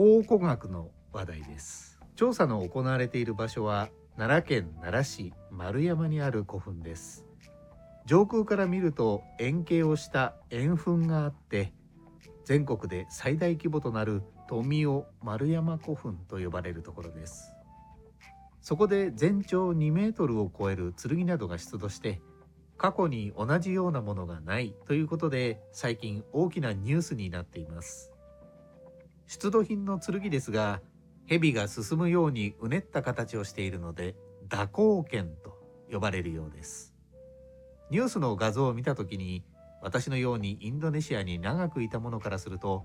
考古学の話題です。調査の行われている場所は奈良県奈良市丸山にある古墳です。上空から見ると円形をした円墳があって全国で最大規模となる富雄丸山古墳と呼ばれるところです。そこで全長2メートルを超える剣などが出土して過去に同じようなものがないということで最近大きなニュースになっています。出土品の剣ですが蛇が進むようにうねった形をしているので蛇行剣と呼ばれるようです。ニュースの画像を見た時に私のようにインドネシアに長くいたものからすると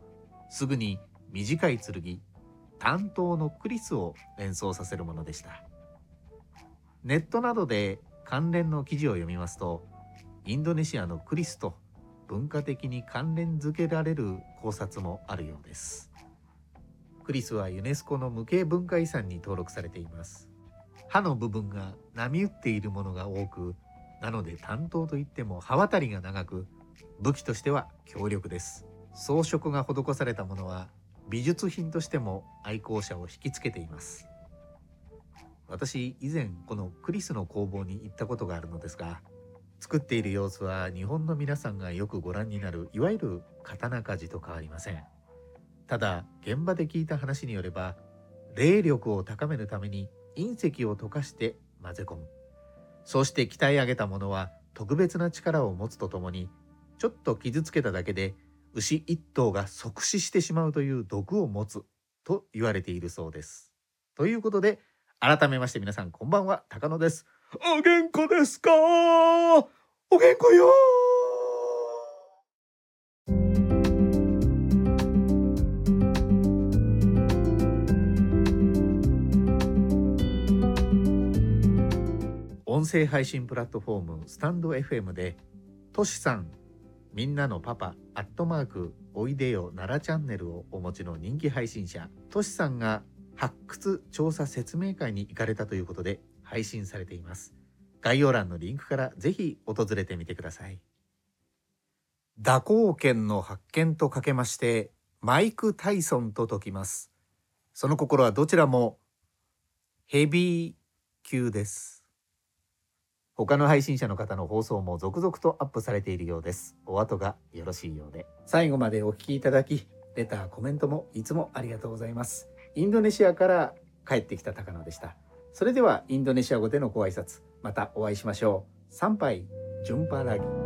すぐに短い剣担当のクリスを連想させるものでした。ネットなどで関連の記事を読みますとインドネシアのクリスと文化的に関連づけられる考察もあるようです。クリスはユネスコの無形文化遺産に登録されています。刃の部分が波打っているものが多くなので担当といっても刃渡りが長く武器としては強力です。装飾が施されたものは美術品としても愛好者を引きつけています。私以前このクリスの工房に行ったことがあるのですが作っている様子は日本の皆さんがよくご覧になるいわゆる刀鍛冶と変わりません。ただ現場で聞いた話によれば霊力を高めるために隕石を溶かして混ぜ込むそうして鍛え上げたものは特別な力を持つとともにちょっと傷つけただけで牛一頭が即死してしまうという毒を持つと言われているそうです。ということで改めまして皆さんこんばんは高野です。お元気ですか？お元気よ音声配信プラットフォームスタンド FM でとしさんみんなのパパアットマークおいでよ奈良チャンネルをお持ちの人気配信者としさんが発掘調査説明会に行かれたということで配信されています。概要欄のリンクからぜひ訪れてみてください。蛇行剣の発見とかけましてマイク・タイソンと解きます。その心はどちらもヘビー級です。他の配信者の方の放送も続々とアップされているようです。お後がよろしいようで。最後までお聴きいただき、レター、コメントもいつもありがとうございます。インドネシアから帰ってきた高野でした。それではインドネシア語でのご挨拶、またお会いしましょう。参拝、ジュンパラギ。